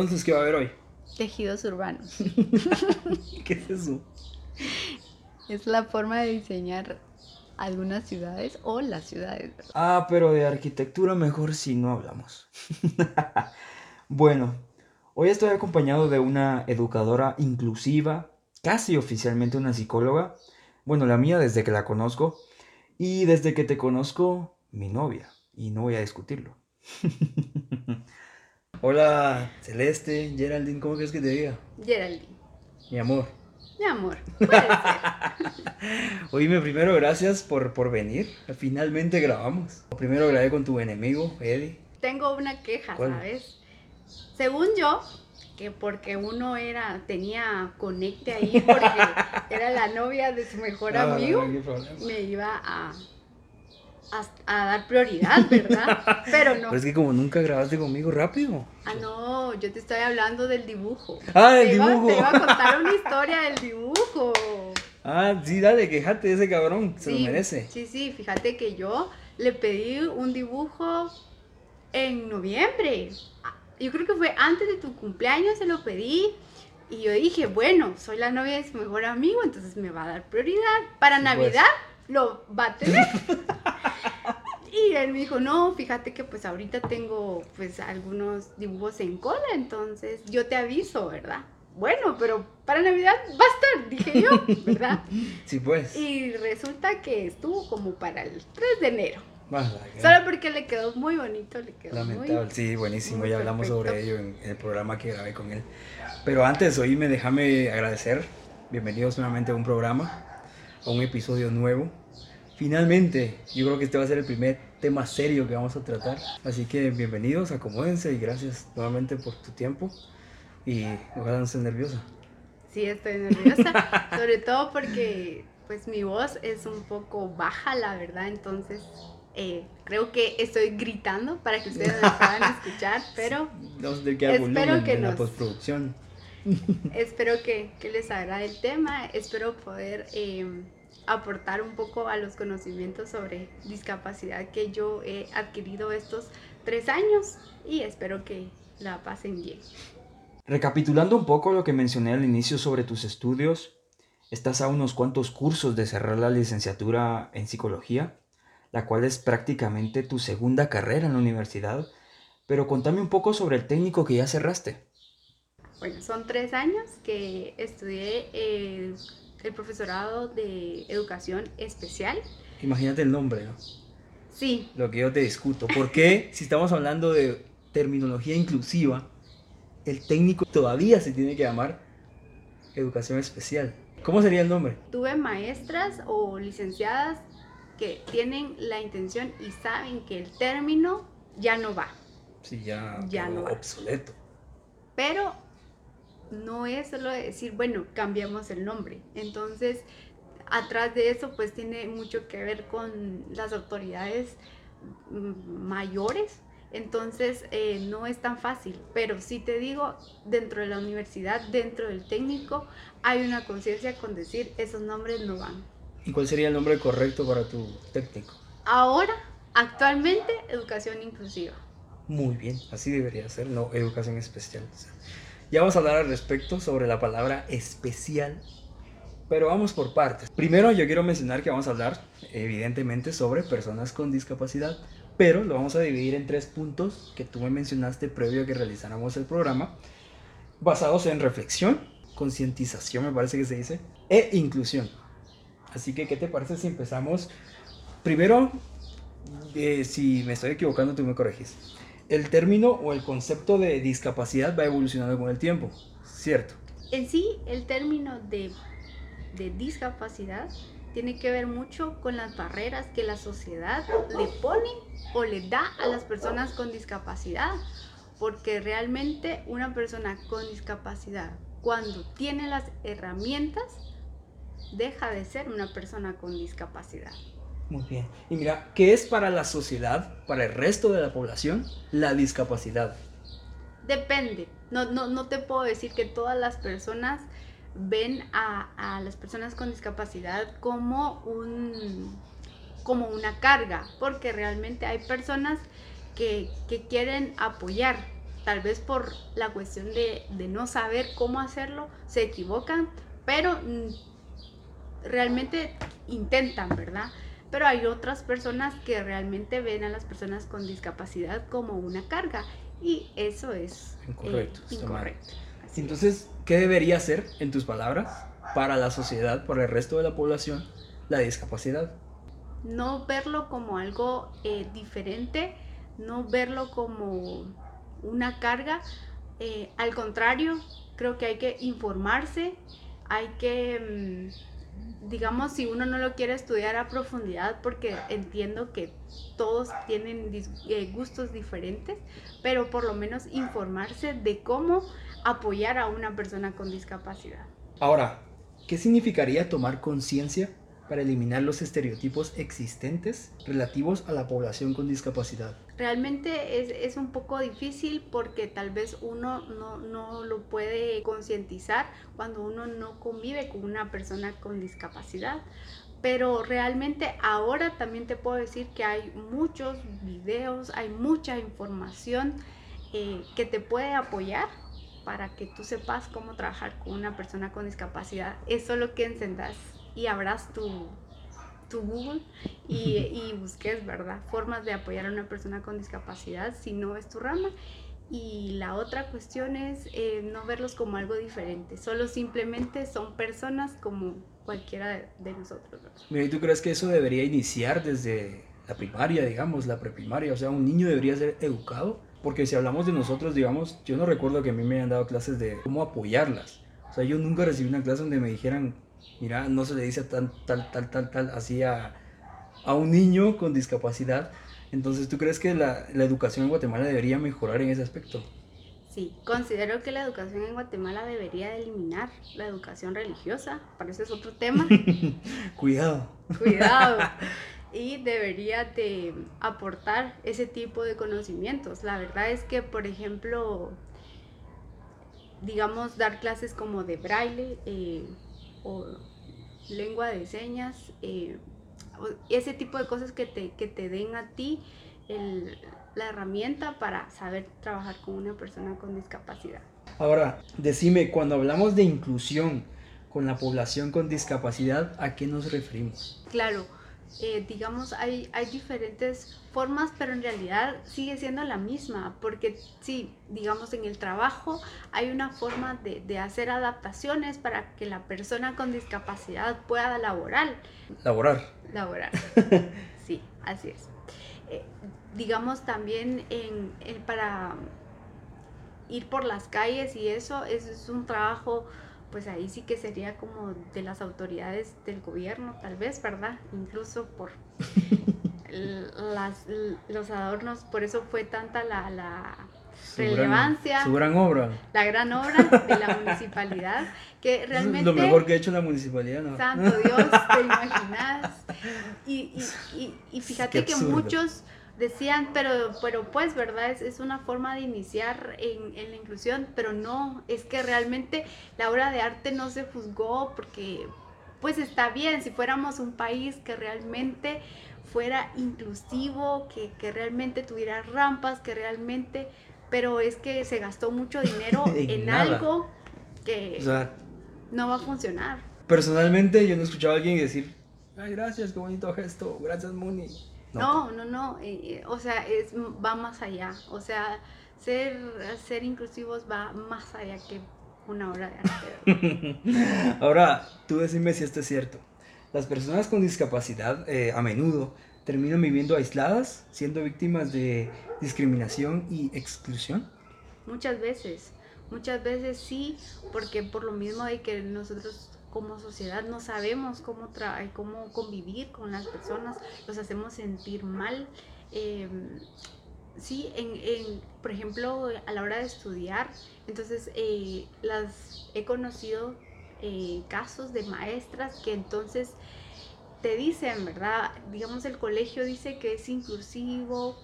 entonces qué va a haber hoy? Tejidos urbanos. ¿Qué es eso? Es la forma de diseñar algunas ciudades o las ciudades. Ah, pero de arquitectura mejor si no hablamos. bueno, hoy estoy acompañado de una educadora inclusiva, casi oficialmente una psicóloga. Bueno, la mía desde que la conozco. Y desde que te conozco, mi novia. Y no voy a discutirlo. Hola, Celeste, Geraldine, ¿cómo quieres que te diga? Geraldine. Mi amor. Mi amor. Puede ser. Oíme, primero gracias por, por venir. Finalmente grabamos. Primero grabé con tu enemigo, Eddie. Tengo una queja, ¿Cuál? ¿sabes? Según yo, que porque uno era, tenía conecte ahí, porque era la novia de su mejor amigo, no me iba a, a, a dar prioridad, ¿verdad? Pero no. Pero es que como nunca grabaste conmigo rápido. Ah, no, yo te estoy hablando del dibujo. Ah, del Te iba- dibujo. Te iba a contar una historia del dibujo. Ah, sí, dale, quejate de ese cabrón. Se sí, lo merece. Sí, sí, fíjate que yo le pedí un dibujo en noviembre. Ah, Yo creo que fue antes de tu cumpleaños, se lo pedí. Y yo dije, bueno, soy la novia de su mejor amigo, entonces me va a dar prioridad. Para Sí, pues. Lo va a tener. y él me dijo, no, fíjate que pues ahorita tengo pues algunos dibujos en cola, entonces yo te aviso, ¿verdad? Bueno, pero para Navidad va a estar, dije yo, ¿verdad? Sí, pues. Y resulta que estuvo como para el 3 de enero. Que- Solo porque le quedó muy bonito, le quedó Lamentable, muy... sí, buenísimo, muy ya hablamos perfecto. sobre ello en el programa que grabé con él. Pero antes, oíme, déjame agradecer. Bienvenidos nuevamente a un programa, a un episodio nuevo. Finalmente, yo creo que este va a ser el primer tema serio que vamos a tratar. Así que bienvenidos, acomódense y gracias nuevamente por tu tiempo. Y ojalá no estés nerviosa. Sí, estoy nerviosa, sobre todo porque pues mi voz es un poco baja, la verdad, entonces eh, creo que estoy gritando para que ustedes me puedan escuchar, pero Vamos a tener que Espero que en la postproducción. espero que, que les agrade el tema, espero poder eh, aportar un poco a los conocimientos sobre discapacidad que yo he adquirido estos tres años y espero que la pasen bien. Recapitulando un poco lo que mencioné al inicio sobre tus estudios, estás a unos cuantos cursos de cerrar la licenciatura en psicología, la cual es prácticamente tu segunda carrera en la universidad, pero contame un poco sobre el técnico que ya cerraste. Bueno, son tres años que estudié eh, el profesorado de educación especial. Imagínate el nombre, ¿no? Sí, Lo que yo te discuto. ¿Por qué, si estamos hablando de terminología inclusiva, el técnico todavía se tiene que llamar educación especial? ¿Cómo sería el nombre? tuve maestras o licenciadas que tienen la intención y saben que el término ya no va, Sí, ya, Ya no va. obsoleto. pero no es solo de decir, bueno, cambiamos el nombre. Entonces, atrás de eso, pues tiene mucho que ver con las autoridades mm, mayores. Entonces, eh, no es tan fácil, pero sí te digo, dentro de la universidad, dentro del técnico, hay una conciencia con decir, esos nombres no van. ¿Y cuál sería el nombre correcto para tu técnico? Ahora, actualmente, educación inclusiva. Muy bien, así debería ser, no educación especial. Ya vamos a hablar al respecto sobre la palabra especial, pero vamos por partes. Primero yo quiero mencionar que vamos a hablar evidentemente sobre personas con discapacidad, pero lo vamos a dividir en tres puntos que tú me mencionaste previo a que realizáramos el programa, basados en reflexión, concientización me parece que se dice, e inclusión. Así que, ¿qué te parece si empezamos? Primero, eh, si me estoy equivocando, tú me corregís. El término o el concepto de discapacidad va evolucionando con el tiempo, ¿cierto? En sí, el término de, de discapacidad tiene que ver mucho con las barreras que la sociedad le pone o le da a las personas con discapacidad. Porque realmente una persona con discapacidad, cuando tiene las herramientas, deja de ser una persona con discapacidad. Muy bien. Y mira, ¿qué es para la sociedad, para el resto de la población, la discapacidad? Depende, No, no, no te puedo decir que todas las personas ven a, a las personas con discapacidad como un como una carga, porque realmente hay personas que, que quieren apoyar, tal vez por la cuestión de, de, no saber cómo hacerlo, se equivocan, pero mm, realmente intentan, ¿verdad? Pero hay otras personas que realmente ven a las personas con discapacidad como una carga y eso es incorrecto. Eh, incorrecto. Entonces, ¿qué debería ser, en tus palabras, para la sociedad, para el resto de la población, la discapacidad? No verlo como algo eh, diferente, no verlo como una carga. Eh, al contrario, creo que hay que informarse, hay que, mm, digamos, si uno no lo quiere estudiar a profundidad, porque entiendo que todos tienen eh, gustos diferentes, pero por lo menos informarse de cómo apoyar a una persona con discapacidad. Ahora, ¿qué significaría tomar conciencia para eliminar los estereotipos existentes relativos a la población con discapacidad? Realmente es, es un poco difícil porque tal vez uno no, no lo puede concientizar cuando uno no convive con una persona con discapacidad. Pero realmente ahora también te puedo decir que hay muchos videos, hay mucha información eh, que te puede apoyar para que tú sepas cómo trabajar con una persona con discapacidad. Es solo que encendas y abras tu, tu Google y, y, busques, ¿verdad? Formas de apoyar a una persona con discapacidad si no es tu rama. Y la otra cuestión es eh, no verlos como algo diferente, solo simplemente son personas como cualquiera de, de nosotros. ¿verdad? ¿Y tú crees que eso debería iniciar desde la primaria, digamos, la preprimaria? O sea, un niño debería ser educado, porque si hablamos de nosotros, digamos, yo no recuerdo que a mí me hayan dado clases de cómo apoyarlas. O sea, yo nunca recibí una clase donde me dijeran, mira, no se le dice tal, tal, tal, tal, tal, así a, a un niño con discapacidad. Entonces, ¿tú crees que la, la, educación en Guatemala debería mejorar en ese aspecto? Sí, considero que la educación en Guatemala debería eliminar la educación religiosa, para eso es otro tema. Cuidado. Cuidado. Y debería de aportar ese tipo de conocimientos. La verdad es que, por ejemplo, digamos, dar clases como de braille, eh, o lengua de señas, eh, ese tipo de cosas que te, que te den a ti el, la herramienta para saber trabajar con una persona con discapacidad. Ahora, decime, cuando hablamos de inclusión con la población con discapacidad, ¿a qué nos referimos? Claro, eh, digamos, hay, hay diferentes formas, pero en realidad sigue siendo la misma, porque sí, digamos, en el trabajo hay una forma de, de hacer adaptaciones para que la persona con discapacidad pueda laborar. Laborar. Laborar. sí, así es. Eh, digamos también en, en, para ir por las calles y eso, eso es un trabajo pues ahí sí que sería como de las autoridades del gobierno, tal vez, ¿verdad? Incluso por las, los adornos, por eso fue tanta la, la su relevancia. Gran, su gran obra. La gran obra de la municipalidad, que realmente... Lo mejor que ha hecho la municipalidad, ¿no? Santo Dios, te imaginas. Y, y, y, y fíjate que muchos decían, pero, pero pues, ¿verdad? Es, es una forma de iniciar en, en, la inclusión, pero no, es que realmente la obra de arte no se juzgó porque, pues está bien, si fuéramos un país que realmente fuera inclusivo, que, que realmente tuviera rampas, que realmente, pero es que se gastó mucho dinero en, algo que o sea, no va a funcionar. Personalmente yo no he escuchado a alguien decir, ay, gracias, qué bonito gesto, gracias, Moni. No, no, no, eh, o sea, es, va más allá, o sea, ser, ser inclusivos va más allá que una obra de arte. Ahora, tú decime si esto es cierto. Las personas con discapacidad eh, a menudo terminan viviendo aisladas, siendo víctimas de discriminación y exclusión. Muchas veces, muchas veces sí, porque por lo mismo de que nosotros como sociedad no sabemos cómo, cómo convivir con las personas, los hacemos sentir mal. Eh, sí, en, en, por ejemplo, a la hora de estudiar, entonces eh, las he conocido eh, casos de maestras que entonces te dicen, ¿verdad? Digamos, el colegio dice que es inclusivo,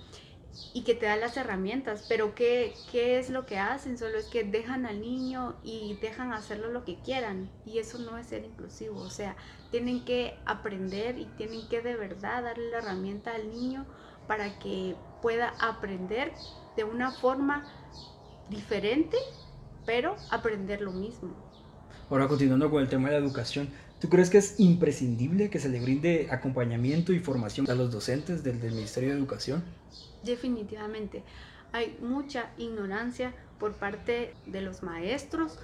y que te da las herramientas, pero ¿qué, ¿qué es lo que hacen? Solo es que dejan al niño y dejan hacerlo lo que quieran y eso no es ser inclusivo, o sea, tienen que aprender y tienen que de verdad darle la herramienta al niño para que pueda aprender de una forma diferente, pero aprender lo mismo. Ahora continuando con el tema de la educación, ¿tú crees que es imprescindible que se le brinde acompañamiento y formación a los docentes del, del Ministerio de Educación? Definitivamente. Hay mucha ignorancia por parte de los maestros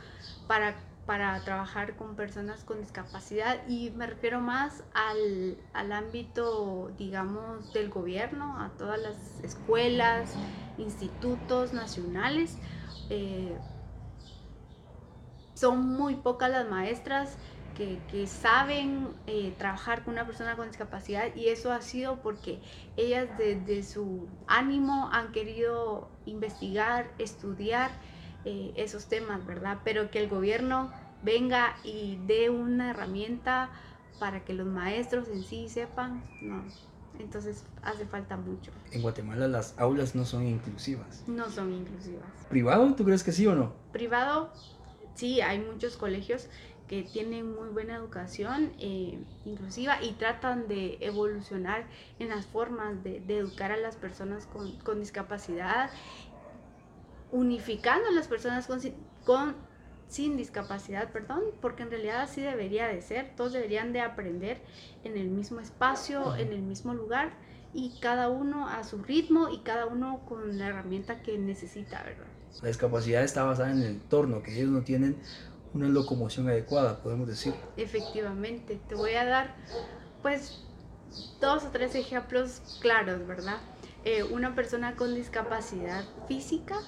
para, para trabajar con personas con discapacidad y me refiero más al, al ámbito, digamos, del gobierno, a todas las escuelas, institutos nacionales. Eh, son muy pocas las maestras que, que saben eh, trabajar con una persona con discapacidad y eso ha sido porque ellas desde su ánimo han querido investigar, estudiar eh, esos temas, ¿verdad? Pero que el gobierno venga y dé una herramienta para que los maestros en sí sepan, no. Entonces hace falta mucho. En Guatemala las aulas no son inclusivas. No son inclusivas. ¿Privado? ¿Tú crees que sí o no? Privado, sí, hay muchos colegios que tienen muy buena educación eh, inclusiva y tratan de evolucionar en las formas de, de educar a las personas con, con, discapacidad, unificando a las personas con, con, sin discapacidad, perdón, porque en realidad así debería de ser, todos deberían de aprender en el mismo espacio, en el mismo lugar y cada uno a su ritmo y cada uno con la herramienta que necesita, ¿verdad? La discapacidad está basada en el entorno, que ellos no tienen una locomoción adecuada, podemos decir. Efectivamente, te voy a dar pues dos o tres ejemplos claros, ¿verdad? Eh, una persona con discapacidad física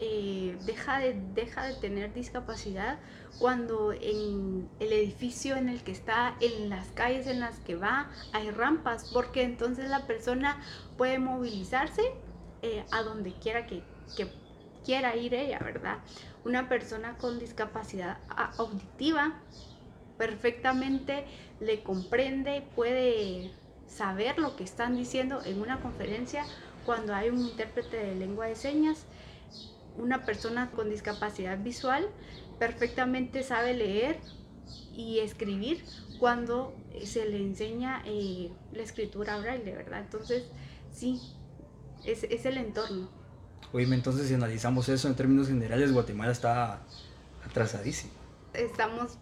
eh, deja, de, deja de tener discapacidad cuando en el edificio en el que está, en las calles en las que va, hay rampas, porque entonces la persona puede movilizarse eh, a donde quiera que, que quiera ir ella, ¿verdad? Una persona con discapacidad auditiva perfectamente le comprende, puede saber lo que están diciendo en una conferencia cuando hay un intérprete de lengua de señas. Una persona con discapacidad visual perfectamente sabe leer y escribir cuando se le enseña eh, la escritura braille, ¿verdad? Entonces, sí, es, es el entorno. Oye, entonces si analizamos eso en términos generales, Guatemala está atrasadísimo. Estamos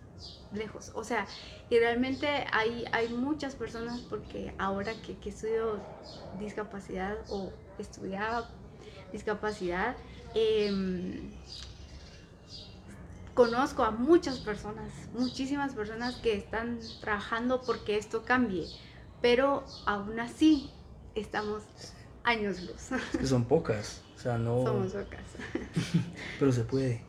lejos, o sea, y realmente hay, hay muchas personas, porque ahora que, que estudio discapacidad o estudiaba discapacidad, eh, conozco a muchas personas, muchísimas personas que están trabajando porque esto cambie, pero aún así estamos años luz. Es que son pocas. O sea, no... Somos pocas. pero se puede.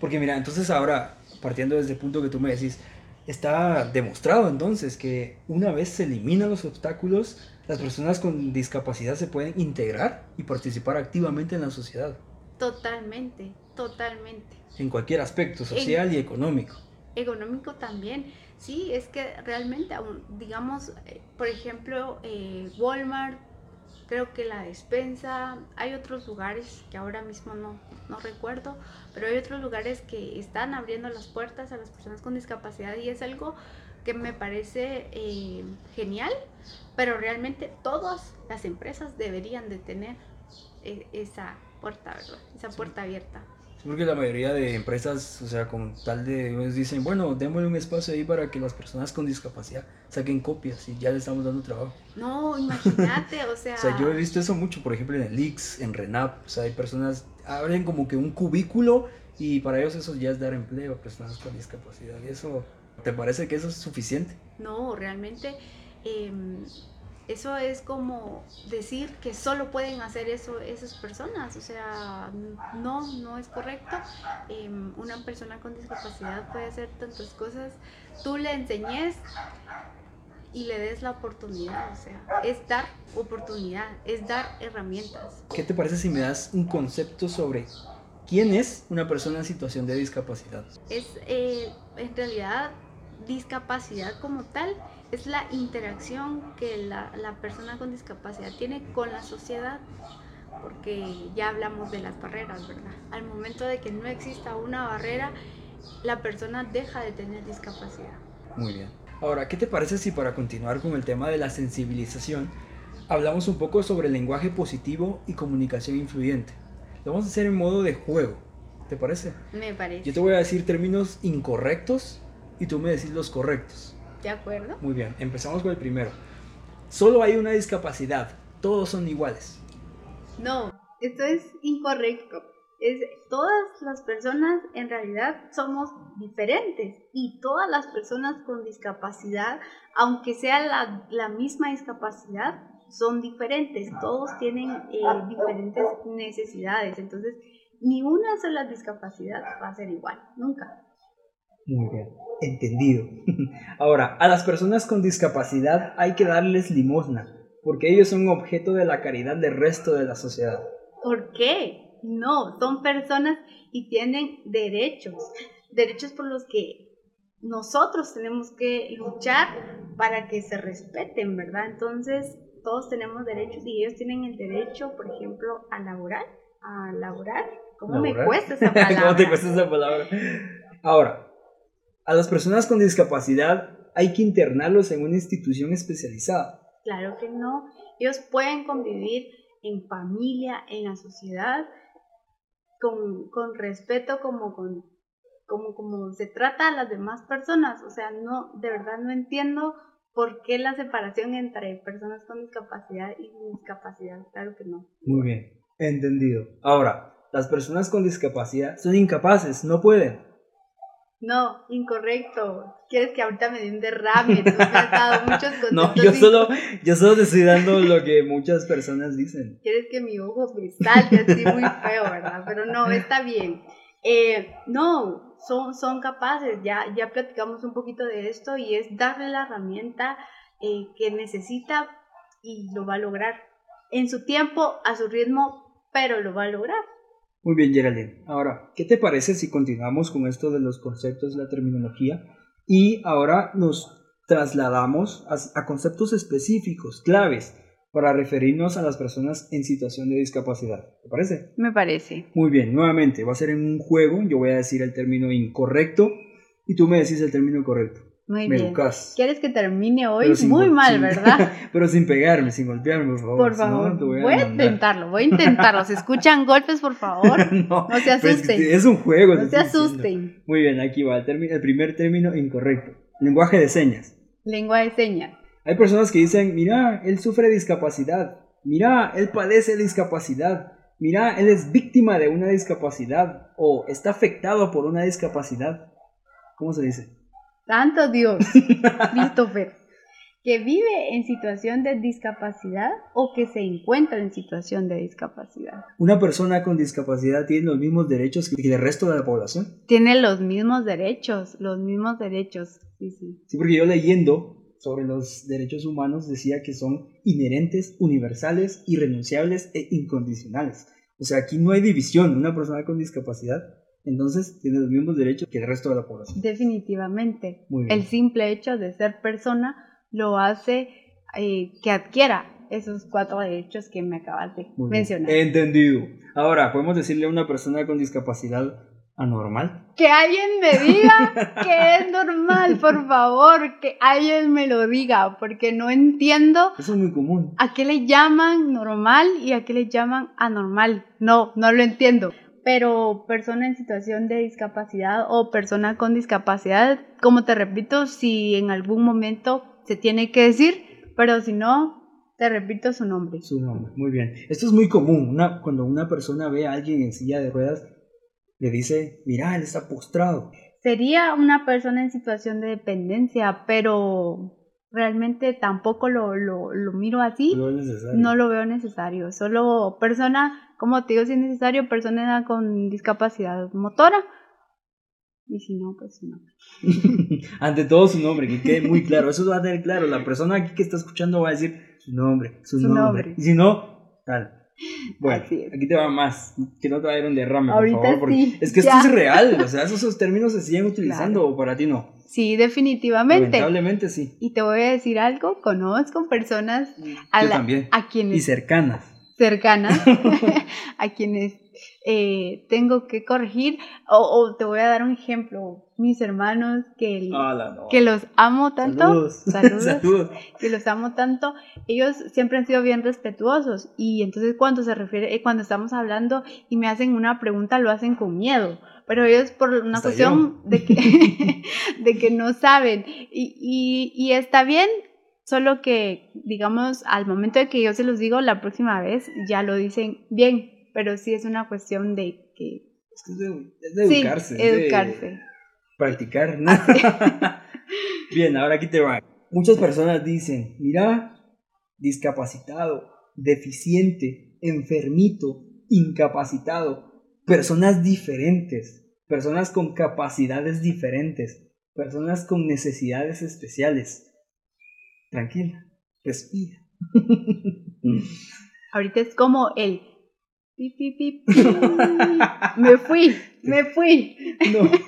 Porque mira, entonces ahora, partiendo desde el punto que tú me decís, está demostrado entonces que una vez se eliminan los obstáculos, las personas con discapacidad se pueden integrar y participar activamente en la sociedad. Totalmente, totalmente. En cualquier aspecto, social en, y económico. Económico también. Sí, es que realmente, digamos, por ejemplo, eh, Walmart, creo que la despensa, hay otros lugares que ahora mismo no, no recuerdo, pero hay otros lugares que están abriendo las puertas a las personas con discapacidad y es algo que me parece eh, genial, pero realmente todas las empresas deberían de tener eh, esa puerta, ¿verdad? Esa puerta abierta. Porque la mayoría de empresas, o sea, con tal de, ellos dicen, bueno, démosle un espacio ahí para que las personas con discapacidad saquen copias y ya le estamos dando trabajo. No, imagínate, o sea... o sea, yo he visto eso mucho, por ejemplo, en el Ix, en Renap, o sea, hay personas, abren como que un cubículo y para ellos eso ya es dar empleo a personas con discapacidad. ¿Y eso, te parece que eso es suficiente? No, realmente... Eh, eso es como decir que solo pueden hacer eso esas personas, o sea, no, no es correcto. Eh, una persona con discapacidad puede hacer tantas cosas, tú le enseñes y le des la oportunidad, o sea, es dar oportunidad, es dar herramientas. ¿Qué te parece si me das un concepto sobre quién es una persona en situación de discapacidad? Es, eh, en realidad, discapacidad como tal es la interacción que la, la persona con discapacidad tiene con la sociedad porque ya hablamos de las barreras, ¿verdad? Al momento de que no exista una barrera, la persona deja de tener discapacidad. Muy bien. Ahora, ¿qué te parece si para continuar con el tema de la sensibilización, hablamos un poco sobre el lenguaje positivo y comunicación influyente? Lo vamos a hacer en modo de juego, ¿te parece? Me parece. Yo te voy a decir términos incorrectos y tú me decís los correctos. ¿De acuerdo? Muy bien, empezamos con el primero. Solo hay una discapacidad, todos son iguales. No, esto es incorrecto. Es, todas las personas en realidad somos diferentes y todas las personas con discapacidad, aunque sea la, la misma discapacidad, son diferentes. Todos tienen eh, diferentes necesidades. Entonces, ni una sola discapacidad va a ser igual, nunca. Muy bien, entendido. Ahora, a las personas con discapacidad hay que darles limosna, porque ellos son objeto de la caridad del resto de la sociedad. ¿Por qué? No, son personas y tienen derechos, derechos por los que nosotros tenemos que luchar para que se respeten, ¿verdad? Entonces, todos tenemos derechos y ellos tienen el derecho, por ejemplo, a laborar, a laborar. ¿Cómo me cuesta esa palabra? ¿Cómo te cuesta esa palabra? Ahora, a las personas con discapacidad hay que internarlos en una institución especializada. Claro que no. Ellos pueden convivir en familia, en la sociedad, con, con respeto como con como, como se trata a las demás personas. O sea, no, de verdad no entiendo por qué la separación entre personas con discapacidad y sin discapacidad. Claro que no. Muy bien, entendido. Ahora, las personas con discapacidad son incapaces, no pueden. No, incorrecto. Quieres que ahorita me dé un derrame. Tú has dado muchos conceptos. No, yo solo, yo solo te estoy dando lo que muchas personas dicen. Quieres que mi ojo me salte así muy feo, ¿verdad? Pero no, está bien. Eh, no, son, son capaces, ya, ya platicamos un poquito de esto y es darle la herramienta eh, que necesita y lo va a lograr. En su tiempo, a su ritmo, pero lo va a lograr. Muy bien, Geraldine. Ahora, ¿qué te parece si continuamos con esto de los conceptos, la terminología? Y ahora nos trasladamos a, a conceptos específicos, claves, para referirnos a las personas en situación de discapacidad. ¿Te parece? Me parece. Muy bien, nuevamente, va a ser en un juego, yo voy a decir el término incorrecto y tú me decís el término correcto. Muy me bien. educas. ¿Quieres que termine hoy? Muy mal, ¿verdad? Pero sin pegarme, sin golpearme, por favor. Por si no, favor, voy a, voy a demandar. intentarlo, voy a intentarlo. ¿Se escuchan golpes, por favor? no, No se asusten. es un juego. No se diciendo. asusten. Muy bien, aquí va el primer término incorrecto. Lenguaje de señas. Lengua de señas. Hay personas que dicen, mira, él sufre discapacidad. Mira, él padece discapacidad. Mira, él es víctima de una discapacidad o está afectado por una discapacidad. ¿Cómo se dice? Santo Dios, Christopher, que vive en situación de discapacidad o que se encuentra en situación de discapacidad. ¿Una persona con discapacidad tiene los mismos derechos que el resto de la población? Tiene los mismos derechos, los mismos derechos. Sí, sí. Sí, porque yo leyendo sobre los derechos humanos decía que son inherentes, universales, irrenunciables e incondicionales. O sea, aquí no hay división. Una persona con discapacidad, entonces, tiene los mismos derechos que el resto de la población. Definitivamente. Muy bien. El simple hecho de ser persona lo hace eh, que adquiera esos cuatro derechos que me acabas de Muy bien. mencionar. Entendido. Ahora, ¿podemos decirle a una persona con discapacidad anormal? Que alguien me diga que es normal, por favor, que alguien me lo diga, porque no entiendo Eso es muy común. a qué le llaman normal y a qué le llaman anormal. No, no lo entiendo. Pero persona en situación de discapacidad o persona con discapacidad, como te repito, si en algún momento se tiene que decir, pero si no, te repito su nombre. Su nombre. Muy bien. Esto es muy común. Una, cuando una persona ve a alguien en silla de ruedas, le dice, mira, él está postrado. Sería una persona en situación de dependencia, pero realmente tampoco lo, lo, lo miro así. No lo veo necesario. Solo persona, como te digo, si es necesario, persona con discapacidad motora. Y si no, pues no. Ante todo su nombre, que quede muy claro. Eso va a tener claro. La persona aquí que está escuchando va a decir su nombre, su, Su nombre. nombre. Y si no, tal. Bueno, aquí te va más. Que no te vaya a un derrame, Ahorita por favor. Porque sí, es que ya. esto es real. O sea, esos, esos términos se siguen utilizando o para ti no. Sí, definitivamente. Lamentablemente sí. Y te voy a decir algo, conozco personas a, Yo la- a Y quienes cercanas. Cercanas, a quienes eh, tengo que corregir, o, o te voy a dar un ejemplo, mis hermanos que, no. que los amo tanto, Saludos. saludos, Saludos. que los amo tanto, ellos siempre han sido bien respetuosos. Y entonces cuando se refiere, eh, cuando estamos hablando y me hacen una pregunta lo hacen con miedo, pero ellos por una Hasta cuestión de que, de que no saben. Y, y, y está bien, solo que digamos al momento de que yo se los digo la próxima vez ya lo dicen bien, pero sí es una cuestión de que Es de, es de sí, educarse. de educarse. practicar. Bien, ahora aquí te va. Muchas personas dicen, mira, discapacitado, deficiente, enfermito, incapacitado, personas diferentes, personas con capacidades diferentes, personas con necesidades especiales. Tranquila, respira. Ahorita es como el pi, pi, pi, pi. me fui, me fui. No.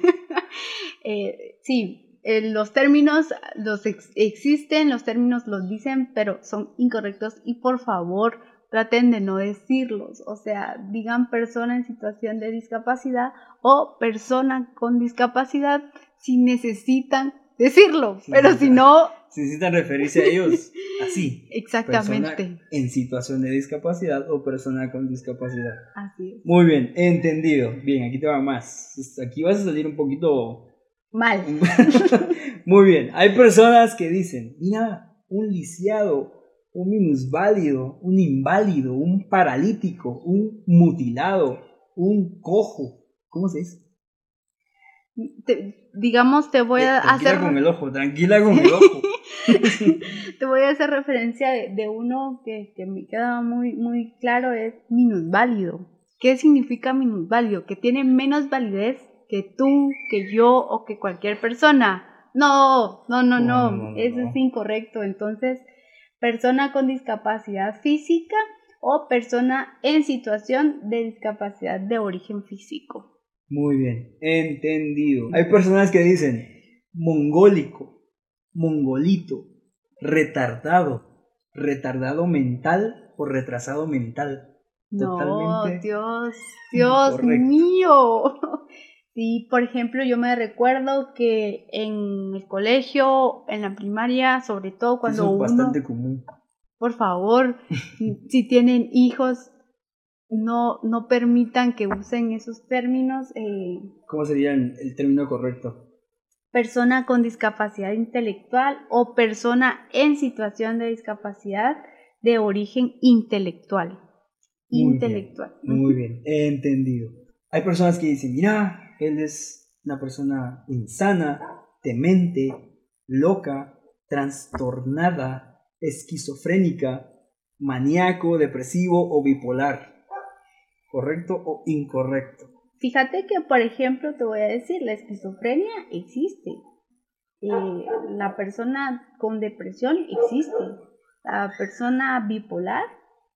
Eh, sí, eh, los términos los ex- existen, los términos los dicen, pero son incorrectos y por favor traten de no decirlos. O sea, digan persona en situación de discapacidad o persona con discapacidad si necesitan decirlo, Sí, pero si no, Si necesitan referirse a ellos así. exactamente. Persona en situación de discapacidad o persona con discapacidad. Así es. Muy bien, entendido. Bien, aquí te va más. Aquí vas a salir un poquito... Mal. Muy bien, hay personas que dicen, mira, un lisiado, un minusválido, un inválido, un paralítico, un mutilado, un cojo. ¿Cómo se dice? Te- digamos, te voy a Eh, tranquila hacer con el ojo, tranquila con el ojo. te voy a hacer referencia de, de uno que, que me queda muy, muy claro, es minusválido. ¿Qué significa minusválido? Que tiene menos validez que tú, que yo o que cualquier persona. No, no, no, No, no, no, no, eso es incorrecto. Entonces, persona con discapacidad física o persona en situación de discapacidad de origen físico. Muy bien, entendido. Hay personas que dicen mongólico, mongolito, retardado, retardado mental o retrasado mental. No, Totalmente Dios, Dios mío. Sí, por ejemplo, yo me recuerdo que en el colegio, en la primaria, sobre todo cuando Eso es uno, bastante común. por favor, si tienen hijos, no, no permitan que usen esos términos. eh, ¿Cómo sería el, el término correcto? persona con discapacidad intelectual o persona en situación de discapacidad de origen intelectual. Muy bien, intelectual. Muy bien, entendido. Hay personas que dicen, mira, él es una persona insana, demente, loca, trastornada, esquizofrénica, maníaco, depresivo o bipolar. ¿Correcto o incorrecto? Fíjate que, por ejemplo, te voy a decir, la esquizofrenia existe. Eh, la persona con depresión existe. La persona bipolar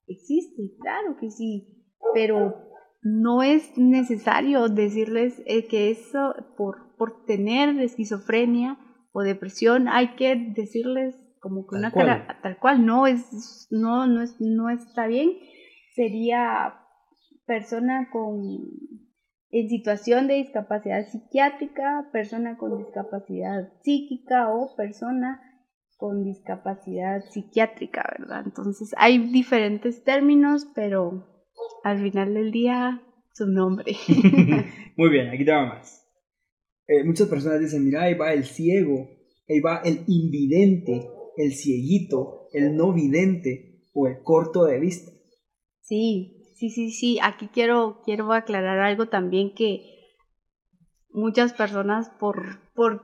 existe, claro que sí. Pero no es necesario decirles eh, que eso, por, por tener esquizofrenia o depresión, hay que decirles como que Tal una cual. cara, tal cual, no es, no, no es, no está bien. Sería persona con en situación de discapacidad psiquiátrica, persona con discapacidad psíquica o persona con discapacidad psiquiátrica, ¿verdad? Entonces hay diferentes términos, pero al final del día su nombre. Muy bien, aquí te va más. Eh, muchas personas dicen, mira, ahí va el ciego, ahí va el invidente, el cieguito, el no vidente o el corto de vista. Sí, sí, sí, sí. Aquí quiero, quiero aclarar algo también que muchas personas por, por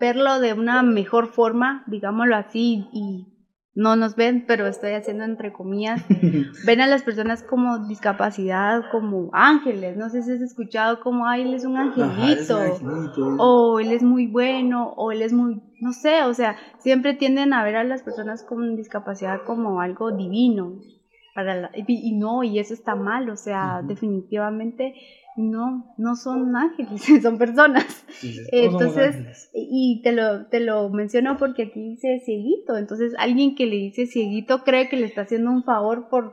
verlo de una mejor forma, digámoslo así, y no nos ven, pero estoy haciendo entre comillas, ven a las personas como discapacidad, como ángeles. No sé si has escuchado como, ay, él es un Ajá, angelito. un angelito. o él es muy bueno, o él es muy, no sé, o sea, siempre tienden a ver a las personas con discapacidad como algo divino. Para la- y, y no, y eso está mal, o sea, definitivamente no, no son ángeles, son personas. "Todos somos Entonces, ángeles". Y te lo, te lo menciono porque aquí dice cieguito, entonces alguien que le dice cieguito cree que le está haciendo un favor por...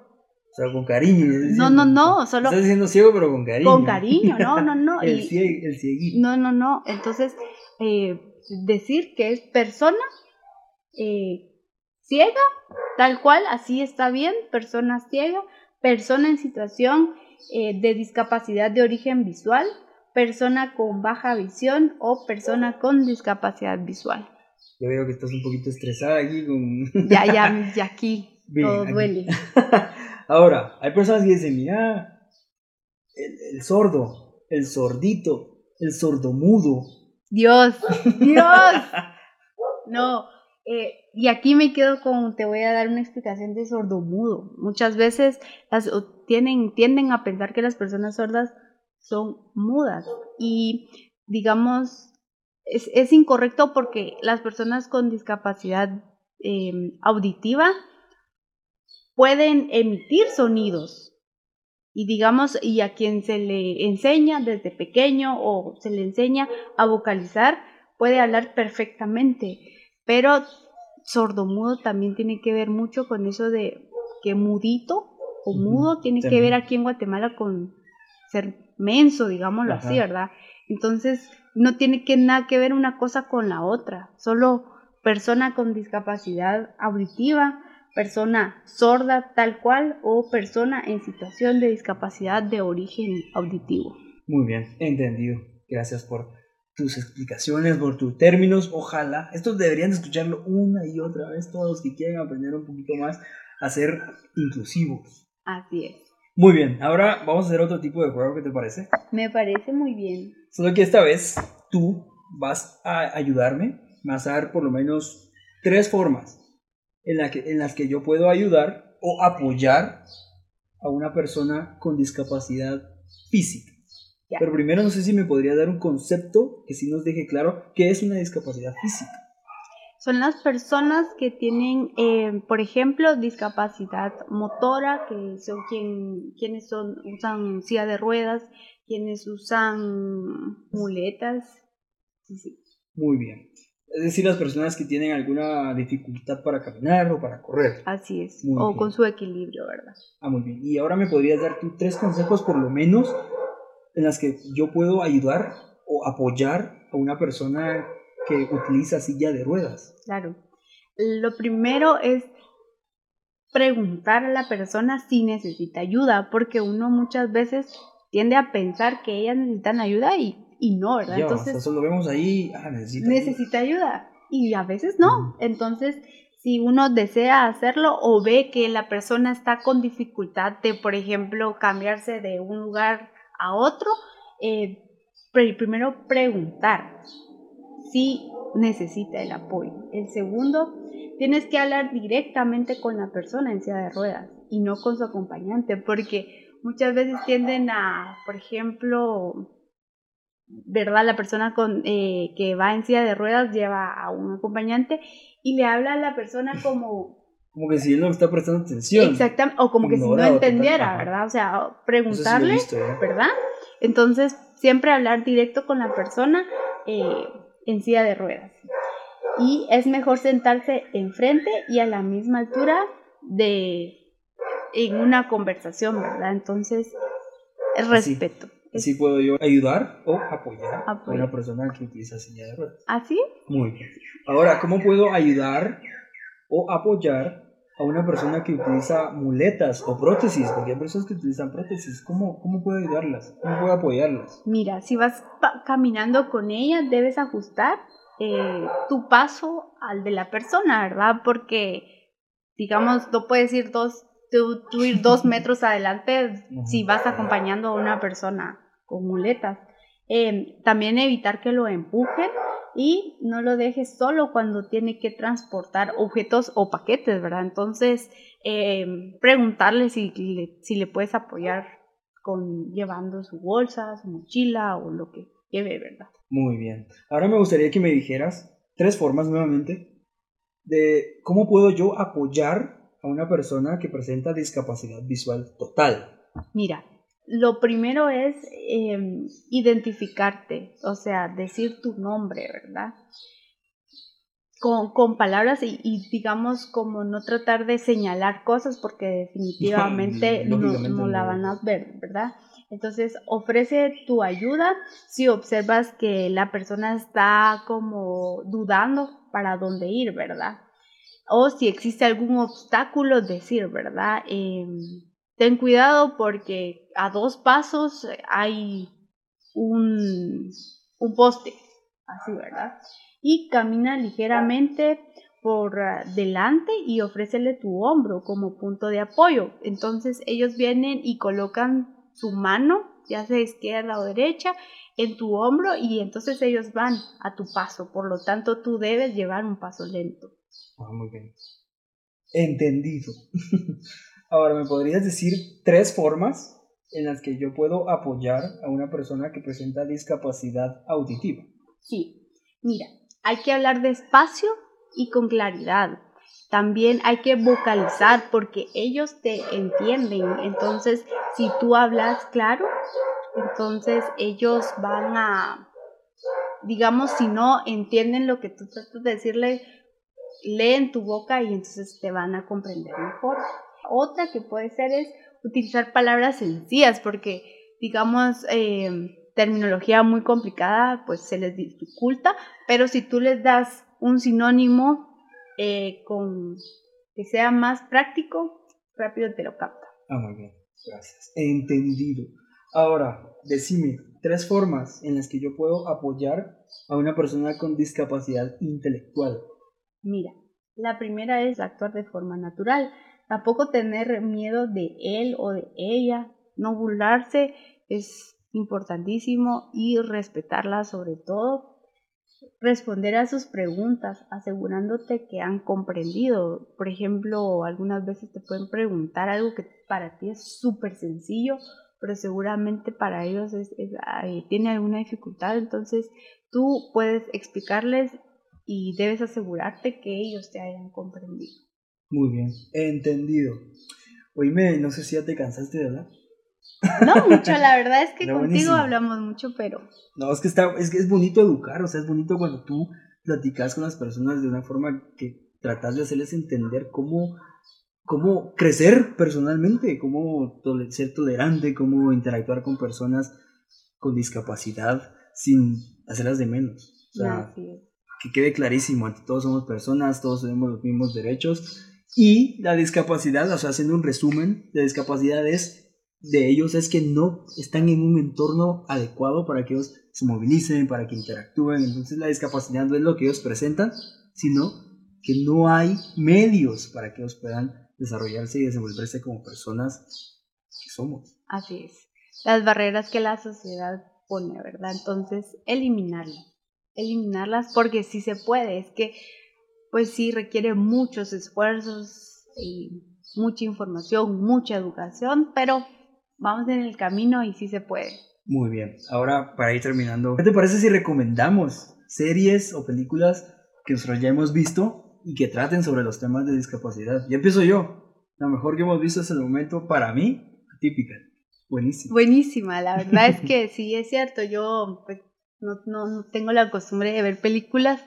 O sea, con cariño. No, no, no, solo Estás diciendo ciego, pero con cariño. con cariño, no, no, no. el cieguito. No, no, no. Entonces, eh, decir que es persona eh, ciega, tal cual, así está bien, persona ciega, persona en situación eh, de discapacidad de origen visual, persona con baja visión o persona con discapacidad visual. Yo veo que estás un poquito estresada aquí con... Ya, ya, ya aquí Bien, todo aquí. duele. Ahora, hay personas que dicen, mira, el, el sordo, el sordito, el sordomudo. Dios, Dios. No, eh, y aquí me quedo con, te voy a dar una explicación de sordomudo. Muchas veces las, tienen, tienden a pensar que las personas sordas son mudas y digamos, es, es incorrecto porque las personas con discapacidad eh, auditiva pueden emitir sonidos. Y digamos, y a quien se le enseña desde pequeño o se le enseña a vocalizar, puede hablar perfectamente. Pero sordomudo también tiene que ver mucho con eso de que mudito o mudo tiene que ver aquí en Guatemala con ser menso, digámoslo así. ¿verdad? Entonces, no tiene que nada que ver una cosa con la otra. Solo persona con discapacidad auditiva, persona sorda tal cual o persona en situación de discapacidad de origen auditivo. Muy bien, entendido. Gracias por tus explicaciones, por tus términos. Ojalá, estos deberían escucharlo una y otra vez todos los que quieran aprender un poquito más a ser inclusivos. Así es. Muy bien, ahora vamos a hacer otro tipo de juego, ¿qué te parece? Me parece muy bien. Solo que esta vez tú vas a ayudarme, me vas a dar por lo menos tres formas en, la que, en las que yo puedo ayudar o apoyar a una persona con discapacidad física. Ya. Pero primero no sé si me podría dar un concepto que sí nos deje claro qué es una discapacidad física. Son las personas que tienen, eh, por ejemplo, discapacidad motora, que son quien, quienes son, usan silla de ruedas, quienes usan muletas. Sí, sí. Muy bien. Es decir, las personas que tienen alguna dificultad para caminar o para correr. Así es. Muy o bien. con su equilibrio, ¿verdad? Ah, muy bien. Y ahora me podrías dar tú tres consejos por lo menos en las que yo puedo ayudar o apoyar a una persona que utiliza silla de ruedas. Claro. Lo primero es preguntar a la persona si necesita ayuda, porque uno muchas veces tiende a pensar que ellas necesitan ayuda y, y no, ¿verdad? Ya, o sea, Entonces solo vemos ahí, ah, necesita. ayuda. necesita ayuda y a veces no. Entonces, si uno desea hacerlo o ve que la persona está con dificultad de, por ejemplo, cambiarse de un lugar a otro, eh, pri- primero preguntar si necesita el apoyo. El segundo, tienes que hablar directamente con la persona en silla de ruedas y no con su acompañante, porque muchas veces tienden a, por ejemplo, ¿verdad? La persona con, eh, que va en silla de ruedas lleva a un acompañante y le habla a la persona como Como que si él no está prestando atención. exactamente, o como que si no entendiera. ¿verdad? O sea, sí preguntarle, visto, ¿eh? ¿verdad? Entonces, siempre hablar directo con la persona eh, en silla de ruedas. Y es mejor sentarse enfrente y a la misma altura de en una conversación, ¿verdad? Entonces, es Así. respeto. Así puedo yo ayudar o apoyar a una persona que utiliza silla de ruedas. ¿Así? Muy bien. Ahora, ¿cómo puedo ayudar o apoyar a una persona que utiliza muletas o prótesis? Porque hay personas que utilizan prótesis. ¿Cómo, cómo puedo ayudarlas? ¿Cómo puedo apoyarlas? Mira, si vas caminando con ella, debes ajustar eh, tu paso al de la persona, ¿verdad? Porque, digamos, no puedes ir dos, tú, tú ir dos metros adelante si vas acompañando a una persona con muletas. Eh, también evitar que lo empujen y no lo dejes solo cuando tiene que transportar objetos o paquetes, ¿verdad? Entonces, eh, preguntarle si le, si le puedes apoyar con llevando su bolsa, su mochila o lo que lleve, ¿verdad? Muy bien. Ahora me gustaría que me dijeras tres formas nuevamente de cómo puedo yo apoyar a una persona que presenta discapacidad visual total? Mira, lo primero es em, identificarte, o sea, decir tu nombre, ¿verdad? Con, palabras y, digamos como no tratar de señalar cosas porque definitivamente no, no la van a ver, ¿verdad? Entonces, ofrece tu ayuda si observas que la persona está como dudando para dónde ir, ¿verdad? O si existe algún obstáculo, decir, ¿verdad? Em, ten cuidado porque a dos pasos hay un, un poste, así, ¿verdad? Y camina ligeramente por ah, delante y ofrécele tu hombro como punto de apoyo. Entonces ellos vienen y colocan su mano, ya sea izquierda o derecha, en tu hombro y entonces ellos van a tu paso. Por lo tanto, tú debes llevar un paso lento. Ah, muy bien. Entendido. Ahora, ¿me podrías decir tres formas en las que yo puedo apoyar a una persona que presenta discapacidad auditiva? Sí, mira, hay que hablar despacio y con claridad. También hay que vocalizar porque ellos te entienden. Entonces, si tú hablas claro, entonces ellos van a, digamos, si no entienden lo que tú tratas de decirle, leen tu boca y entonces te van a comprender mejor. Otra que puede ser es utilizar palabras sencillas porque, digamos, eh, terminología muy complicada, pues se les dificulta, pero si tú les das un sinónimo eh, con que sea más práctico, rápido te lo capta. Ah, muy bien, gracias. Entendido. Ahora, decime tres formas en las que yo puedo apoyar a una persona con discapacidad intelectual. Mira, la primera es actuar de forma natural. Tampoco tener miedo de él o de ella. No burlarse es importantísimo y respetarla sobre todo responder a sus preguntas, asegurándote que han comprendido. Por ejemplo, algunas veces te pueden preguntar algo que para ti es súper sencillo, pero seguramente para ellos tiene alguna dificultad. Entonces, tú puedes explicarles y debes asegurarte que ellos te hayan comprendido. Muy bien, entendido. Oíme, no sé si ya te cansaste de hablar. No mucho, la verdad es que contigo hablamos mucho, pero... No, es que, está, es que es bonito educar, o sea, es bonito cuando tú platicas con las personas de una forma que tratas de hacerles entender cómo, cómo crecer personalmente, cómo ser tolerante, cómo interactuar con personas con discapacidad sin hacerlas de menos. O sea, que quede clarísimo, todos somos personas, todos tenemos los mismos derechos y la discapacidad, o sea, haciendo un resumen, la discapacidad es de ellos es que no están en un entorno adecuado para que ellos se movilicen, para que interactúen. Entonces la discapacidad no es lo que ellos presentan, sino que no hay medios para que ellos puedan desarrollarse y desenvolverse como personas que somos. Así es. Las barreras que la sociedad pone, ¿verdad? Entonces, eliminarlas. Eliminarlas porque sí se puede. Es que, pues sí, requiere muchos esfuerzos y mucha información, mucha educación, pero vamos en el camino y sí se puede. Muy bien. Ahora, para ir terminando, ¿qué te parece si recomendamos series o películas que nosotros ya hemos visto y que traten sobre los temas de discapacidad? Ya empiezo yo. La mejor que hemos visto hasta el momento, para mí, típica. Buenísima. Buenísima, la verdad es que sí, es cierto. Yo pues, no, no tengo la costumbre de ver películas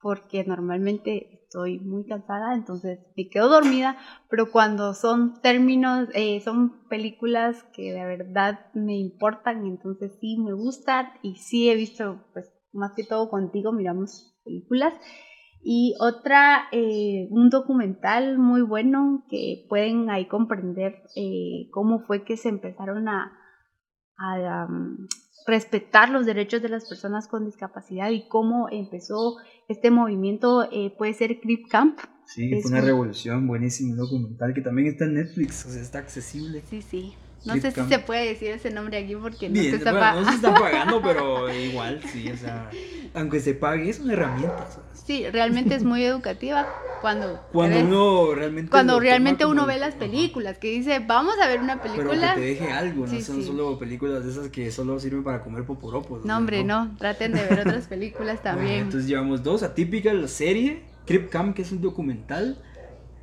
porque normalmente estoy muy cansada, entonces me quedo dormida, pero cuando son términos, eh, son películas que de verdad me importan, entonces sí me gustan y sí he visto, pues más que todo contigo miramos películas. Y otra, eh, un documental muy bueno que pueden ahí comprender eh, cómo fue que se empezaron a, a respetar los derechos de las personas con discapacidad y cómo empezó este movimiento, eh, puede ser Crip Camp. Sí, fue una revolución, buenísimo documental que también está en Netflix, o sea, está accesible. Sí, sí. No sé si se puede decir ese nombre aquí porque no, se está no se está pagando, pero igual, sí, o sea, aunque se pague, es una herramienta. Sí, realmente es muy educativa cuando... Cuando uno realmente... Cuando realmente uno ve las películas, que dice, vamos a ver una película... Pero que te deje algo, no son solo películas de esas que solo sirven para comer poporopos. No, hombre, no, traten de ver otras películas también. entonces llevamos dos, atípica la serie, Crip Camp, que es un documental,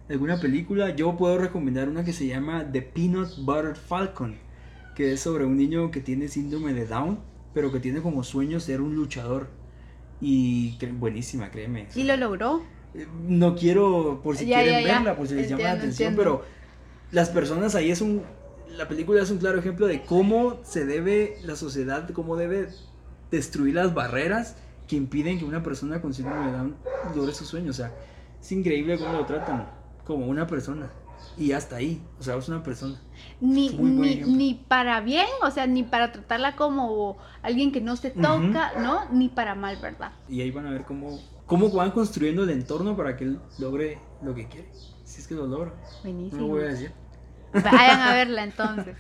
alguna película, yo puedo recomendar una que se llama The Peanut Butter Falcon, que es sobre un niño que tiene síndrome de Down, pero que tiene como sueño ser un luchador. Y buenísima, créeme. ¿Y lo logró? Eh, No quiero, por si Ya, quieren ya, ya. verla, por si les llama la atención, entiendo. pero las personas ahí es un. La película es un claro ejemplo de cómo se debe, la sociedad, cómo debe destruir las barreras que impiden que una persona con síndrome de Down logre sus sueños. O sea, es increíble cómo lo tratan como una persona. Y hasta ahí, o sea, es una persona. Ni, ni, ni para bien, o sea, ni para tratarla como alguien que no se toca, ¿no? Ni para mal, ¿verdad? Y ahí van a ver cómo, cómo van construyendo el entorno para que él logre lo que quiere. Si es que lo logra. No Buenísimo. lo voy a decir. Vayan a verla entonces.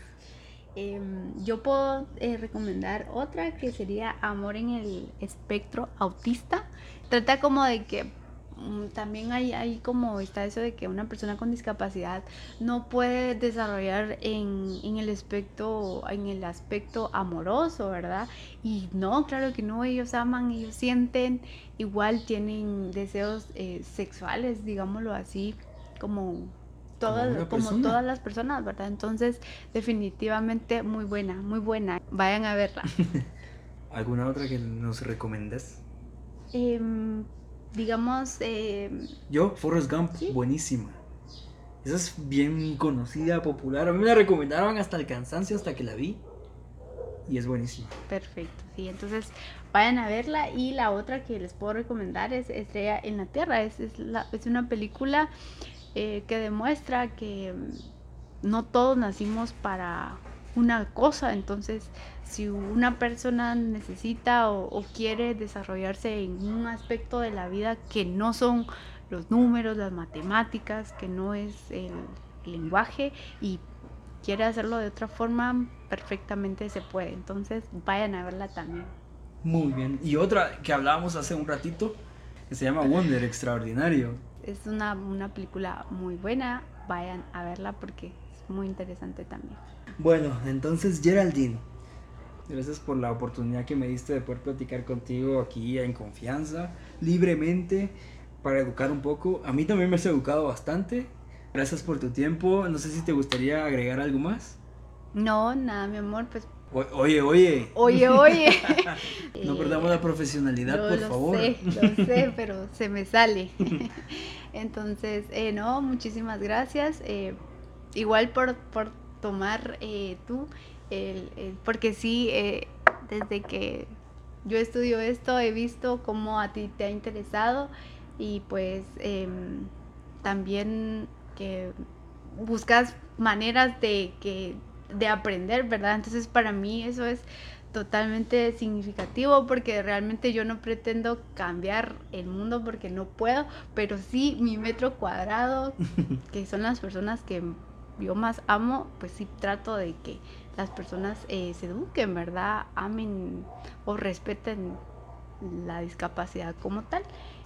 Em, yo puedo eh, recomendar otra que sería Amor en el espectro autista. Trata como de que también hay, hay como está eso de que una persona con discapacidad no puede desarrollar en, en el aspecto en el aspecto amoroso, ¿verdad? Y no, claro que no, ellos aman, ellos sienten, igual tienen deseos eh, sexuales, digámoslo así, como todas, como todas las personas, ¿verdad? Entonces, definitivamente muy buena, muy buena. Vayan a verla. ¿Alguna otra que nos recomendes? Em, digamos, em, Yo, Forrest Gump, Sí. buenísima. Esa es bien conocida, popular. A mí me la recomendaron hasta el cansancio, hasta que la vi. Y es buenísima. perfecto, sí. Entonces, vayan a verla. Y la otra que les puedo recomendar es Estrella en la Tierra. Es, es, la- es una película eh, que demuestra que mm, no todos nacimos para una cosa. Entonces, si una persona necesita o, o quiere desarrollarse en un aspecto de la vida que no son los números, las matemáticas, que no es el lenguaje y quiere hacerlo de otra forma, perfectamente se puede. Entonces, vayan a verla también. Muy bien. Y otra que hablábamos hace un ratito, que se llama Wonder, extraordinario. Es una, una película muy buena, vayan a verla porque es muy interesante también. Bueno, entonces Geraldine, gracias por la oportunidad que me diste de poder platicar contigo aquí en confianza, libremente, para educar un poco. A mí también me has educado bastante. Gracias por tu tiempo. No sé si te gustaría agregar algo más. No, nada, mi amor, pues O- oye, oye. oye, oye. No perdamos la profesionalidad, Yo por lo favor. sé, lo sé, pero se me sale. Entonces, eh, no, muchísimas gracias. eh, igual por, por tomar eh, tú, el, el- porque sí, eh, desde que yo estudio esto, he visto cómo a ti te ha interesado y pues em, también que buscas maneras de que de aprender, ¿verdad? Entonces para mí eso es totalmente significativo porque realmente yo no pretendo cambiar el mundo porque no puedo, pero sí mi metro cuadrado, que son las personas que yo más amo, pues sí trato de que las personas eh, se eduquen, ¿verdad? Amen o respeten la discapacidad como tal.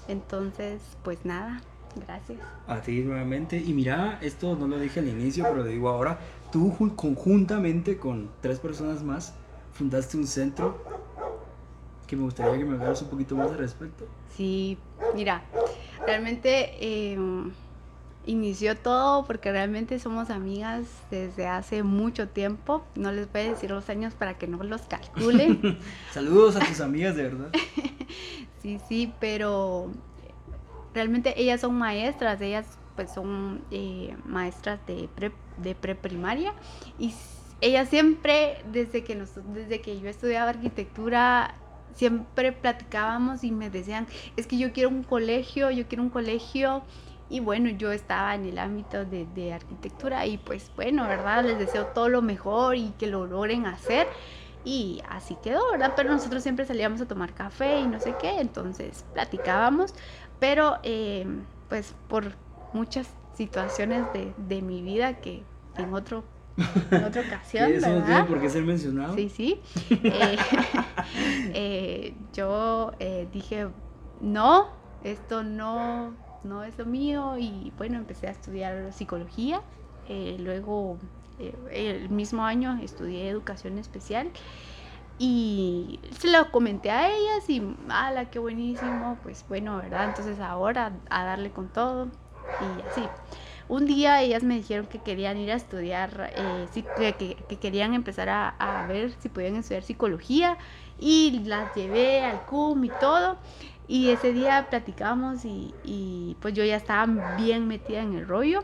Entonces, pues nada, gracias. A ti nuevamente. Y mira, esto no lo dije al inicio, pero lo digo ahora. Tú jun- conjuntamente con tres personas más fundaste un centro que me gustaría que me hablaras un poquito más al respecto. Sí, mira, realmente eh, inició todo porque realmente somos amigas desde hace mucho tiempo. No les voy a decir los años para que no los calculen. Saludos a tus amigas, de verdad. Sí, sí, pero realmente ellas son maestras, ellas pues son eh, maestras de pre, de preprimaria y ellas siempre, desde que, nos, desde que yo estudiaba arquitectura, siempre platicábamos y me decían, es que yo quiero un colegio, yo quiero un colegio. Y bueno, yo estaba en el ámbito de, de arquitectura y pues bueno, ¿verdad? Les deseo todo lo mejor y que lo logren hacer. Y así quedó, ¿verdad? Pero nosotros siempre salíamos a tomar café y no sé qué, entonces platicábamos, pero eh, pues por muchas situaciones de, de mi vida que en, otro, en otra ocasión, eso no tiene ¿verdad? por qué ser mencionado. Sí, sí. Eh, eh, yo eh, dije, no, esto no, no es lo mío y bueno, empecé a estudiar psicología. eh, luego, eh, el mismo año, estudié educación especial y se lo comenté a ellas y, ala, qué buenísimo, pues bueno, ¿verdad? Entonces ahora a darle con todo y así. un día ellas me dijeron que querían ir a estudiar, eh, que, que, querían empezar a, ver si podían estudiar psicología y las llevé al CUM y todo. Y ese día platicamos y, y pues yo ya estaba bien metida en el rollo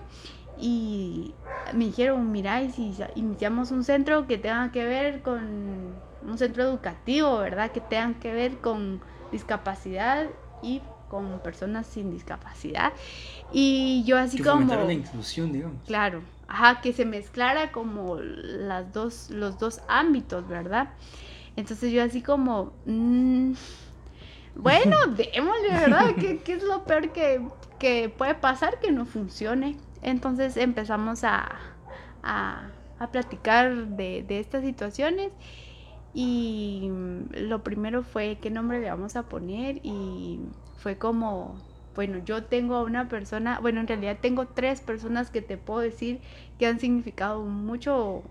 y me dijeron, mira, y si iniciamos un centro que tenga que ver con un centro educativo, ¿verdad? Que tenga que ver con discapacidad y con personas sin discapacidad. Y yo así como... la inclusión, digamos. Claro, ajá, que se mezclara como las dos, los dos ámbitos, ¿verdad? Entonces yo así como... Mm, bueno, démosle, ¿verdad? ¿Qué, ¿Qué, es lo peor que, que, puede pasar que no funcione? Entonces empezamos a, a, a platicar de, de estas situaciones y lo primero fue qué nombre le vamos a poner y fue como, bueno, yo tengo a una persona, bueno, en realidad tengo tres personas que te puedo decir que han significado mucho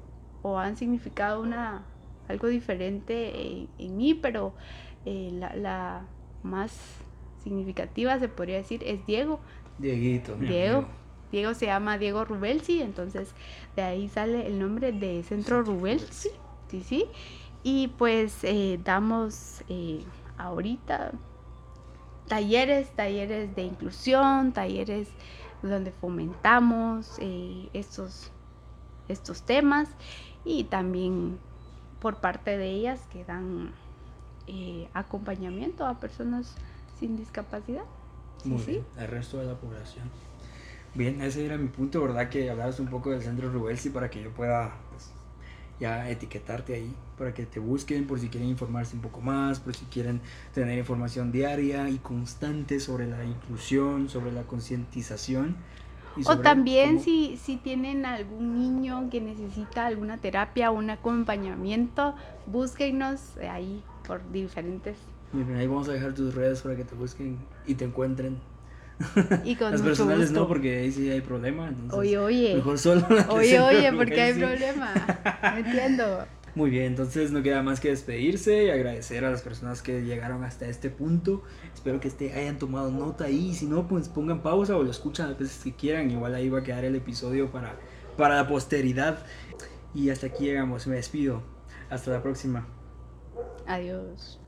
o, han significado una algo diferente en, mí, pero eh, la, más significativa se podría decir es Diego. Dieguito. Diego. Diego se llama Diego Rubelsi, entonces de ahí sale el nombre de Centro Rubelsi. Sí, sí. Y pues eh, damos eh, ahorita talleres, talleres de inclusión, talleres donde fomentamos eh, estos, estos temas y también por parte de ellas que dan eh, acompañamiento a personas sin discapacidad. Muy bien, al resto de la población. Bien, ese era mi punto, ¿verdad? Que hablaras un poco del centro Rubelsi para que yo pueda pues, ya etiquetarte ahí para que te busquen por si quieren informarse un poco más, por si quieren tener información diaria y constante sobre la inclusión, sobre la concientización. O también si, si tienen algún niño que necesita alguna terapia o un acompañamiento, búsquenos ahí por diferentes. ahí vamos a dejar tus redes para que te busquen y te encuentren. Y con Las personales no, porque ahí sí hay problema. oye, oye. Mejor solo. Oye, oye, porque hay problema. No entiendo. Muy bien, entonces no queda más que despedirse y agradecer a las personas que llegaron hasta este punto. Espero que este hayan tomado nota ahí. Si no, pues pongan pausa o lo escuchan las veces que quieran. Igual ahí va a quedar el episodio para, para la posteridad. Y hasta aquí llegamos. Me despido. Hasta la próxima. Adiós.